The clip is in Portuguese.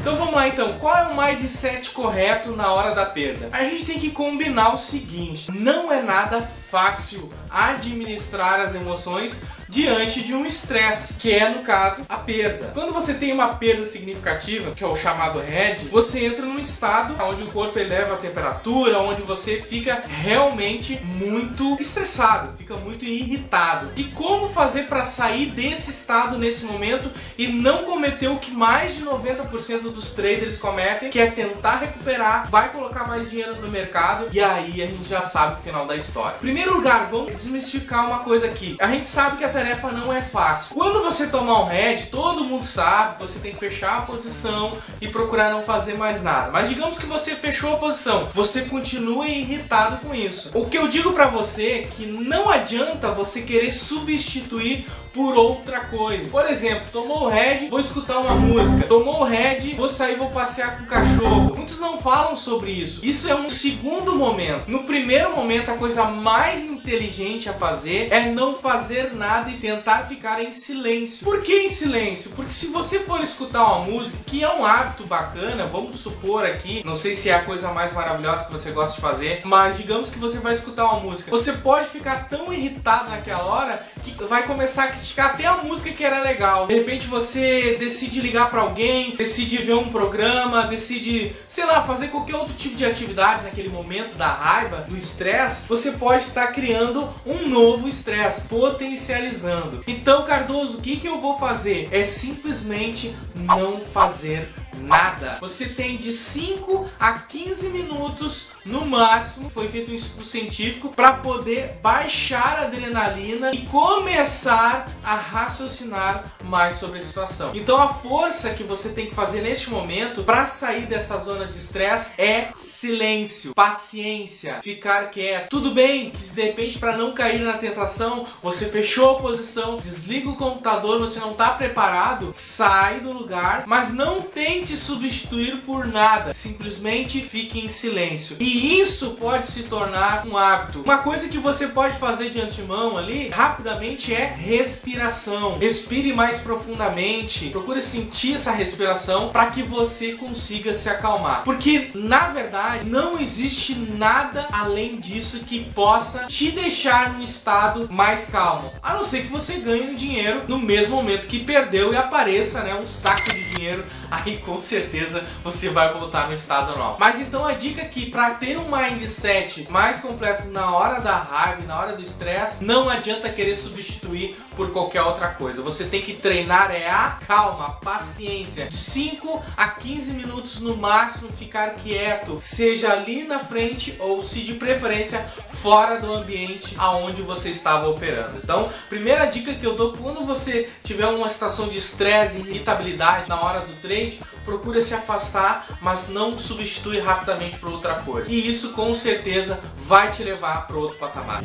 Então vamos lá então, qual é o mindset correto na hora da perda? A gente tem que combinar o seguinte, não é nada fácil administrar as emoções diante de um estresse, que é no caso a perda. Quando você tem uma perda significativa, que é o chamado RED, você entra num estado onde o corpo eleva a temperatura, onde você fica realmente muito estressado, fica muito irritado. E como fazer para sair desse estado nesse momento e não cometer o que mais de 90% dos traders cometem, que é tentar recuperar, vai colocar mais dinheiro no mercado e aí a gente já sabe o final da história. Primeiro lugar, vamos desmistificar uma coisa aqui. A gente sabe que a tarefa não é fácil. Quando você tomar um head, todo mundo sabe que você tem que fechar a posição e procurar não fazer mais nada. Mas digamos que você fechou a posição, você continua irritado com isso. O que eu digo para você é que não adianta você querer substituir por outra coisa. Por exemplo, tomou o head, vou escutar uma música. Tomou o head, vou sair, vou passear com o cachorro. Muitos não falam sobre isso. Isso é um segundo momento. No primeiro momento, a coisa mais inteligente a fazer é não fazer nada e tentar ficar em silêncio. Por que em silêncio? Porque se você for escutar uma música, que é um hábito bacana, vamos supor aqui, não sei se é a coisa mais maravilhosa que você gosta de fazer, mas digamos que você vai escutar uma música, você pode ficar tão irritado naquela hora que vai começar a criticar até a música que era legal. De repente você decide ligar para alguém, decide ver um programa, decide, sei lá, fazer qualquer outro tipo de atividade naquele momento da raiva, do estresse, você pode estar criando um novo estresse, potencializando. Então, Cardoso, o que, que eu vou fazer? É simplesmente não fazer nada. Você tem de 5 a 15 minutos no máximo, foi feito um estudo científico para poder baixar a adrenalina e começar a raciocinar mais sobre a situação. Então a força que você tem que fazer neste momento para sair dessa zona de estresse é silêncio, paciência, ficar quieto. Tudo bem que de repente para não cair na tentação, você fechou a posição, desliga o computador, você não está preparado, sai do lugar, mas não tente substituir por nada, simplesmente fique em silêncio. E isso pode se tornar um hábito. Uma coisa que você pode fazer de antemão ali, rapidamente, é respiração. Respire mais profundamente, procure sentir essa respiração para que você consiga se acalmar. Porque, na verdade, não existe nada além disso que possa te deixar num estado mais calmo. A não ser que você ganhe um dinheiro no mesmo momento que perdeu e apareça né, um saco de dinheiro aí com certeza você vai voltar no estado normal. Mas então a dica aqui, para ter um mindset mais completo na hora da raiva, na hora do estresse, não adianta querer substituir por qualquer outra coisa. Você tem que treinar é a calma, a paciência. De 5 a 15 minutos no máximo ficar quieto, seja ali na frente ou se de preferência fora do ambiente aonde você estava operando. Então, primeira dica que eu dou quando você tiver uma situação de estresse irritabilidade na hora do trade, procura se afastar, mas não substitui rapidamente por outra coisa. E isso com certeza vai te levar para outro patamar.